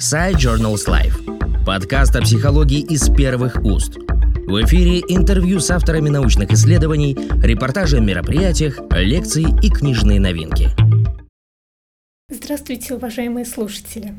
Side Journals Life. Подкаст о психологии из первых уст. В эфире интервью с авторами научных исследований, репортажи о мероприятиях, лекции и книжные новинки. Здравствуйте, уважаемые слушатели!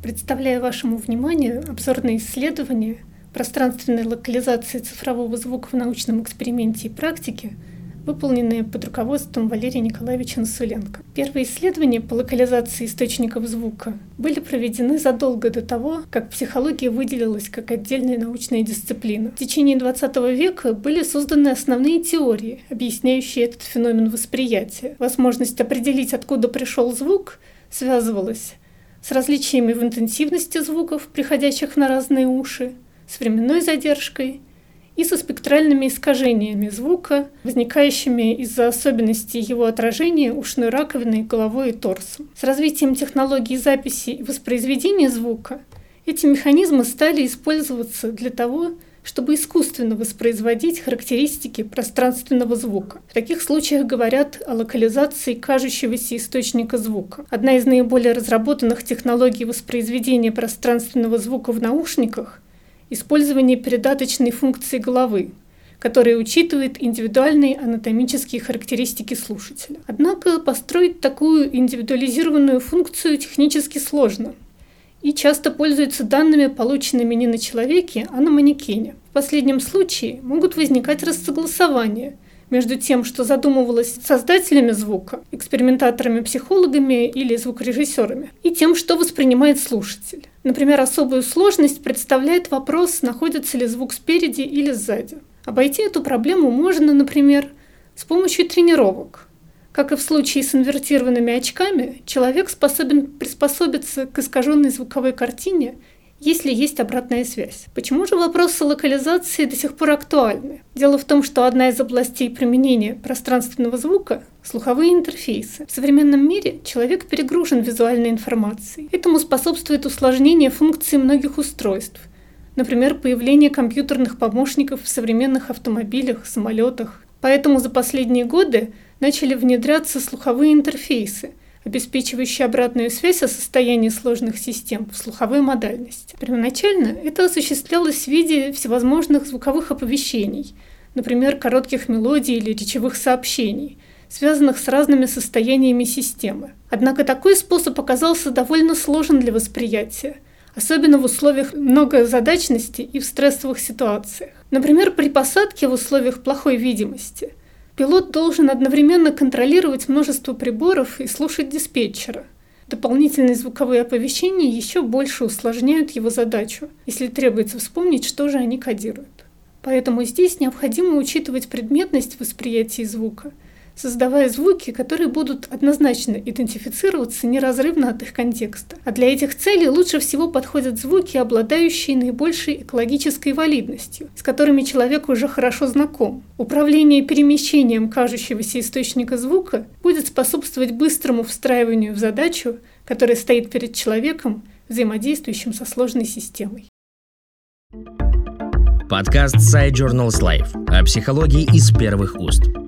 Представляю вашему вниманию обзорное исследование пространственной локализации цифрового звука в научном эксперименте и практике – выполненные под руководством Валерия Николаевича Насуленко. Первые исследования по локализации источников звука были проведены задолго до того, как психология выделилась как отдельная научная дисциплина. В течение XX века были созданы основные теории, объясняющие этот феномен восприятия. Возможность определить, откуда пришел звук, связывалась с различиями в интенсивности звуков, приходящих на разные уши, с временной задержкой – и со спектральными искажениями звука, возникающими из-за особенностей его отражения ушной раковины, головой и торсом. С развитием технологий записи и воспроизведения звука эти механизмы стали использоваться для того, чтобы искусственно воспроизводить характеристики пространственного звука. В таких случаях говорят о локализации кажущегося источника звука. Одна из наиболее разработанных технологий воспроизведения пространственного звука в наушниках использование передаточной функции головы, которая учитывает индивидуальные анатомические характеристики слушателя. Однако построить такую индивидуализированную функцию технически сложно и часто пользуются данными, полученными не на человеке, а на манекене. В последнем случае могут возникать рассогласования – между тем, что задумывалось создателями звука, экспериментаторами-психологами или звукорежиссерами, и тем, что воспринимает слушатель. Например, особую сложность представляет вопрос, находится ли звук спереди или сзади. Обойти эту проблему можно, например, с помощью тренировок. Как и в случае с инвертированными очками, человек способен приспособиться к искаженной звуковой картине если есть обратная связь. Почему же вопросы локализации до сих пор актуальны? Дело в том, что одна из областей применения пространственного звука – слуховые интерфейсы. В современном мире человек перегружен визуальной информацией. Этому способствует усложнение функций многих устройств, например, появление компьютерных помощников в современных автомобилях, самолетах. Поэтому за последние годы начали внедряться слуховые интерфейсы – обеспечивающий обратную связь о состоянии сложных систем в слуховой модальности. Первоначально это осуществлялось в виде всевозможных звуковых оповещений, например, коротких мелодий или речевых сообщений, связанных с разными состояниями системы. Однако такой способ оказался довольно сложен для восприятия, особенно в условиях многозадачности и в стрессовых ситуациях. Например, при посадке в условиях плохой видимости – Пилот должен одновременно контролировать множество приборов и слушать диспетчера. Дополнительные звуковые оповещения еще больше усложняют его задачу, если требуется вспомнить, что же они кодируют. Поэтому здесь необходимо учитывать предметность восприятия звука – создавая звуки, которые будут однозначно идентифицироваться неразрывно от их контекста. А для этих целей лучше всего подходят звуки, обладающие наибольшей экологической валидностью, с которыми человек уже хорошо знаком. Управление перемещением кажущегося источника звука будет способствовать быстрому встраиванию в задачу, которая стоит перед человеком, взаимодействующим со сложной системой. Подкаст Side Journals Life о психологии из первых уст.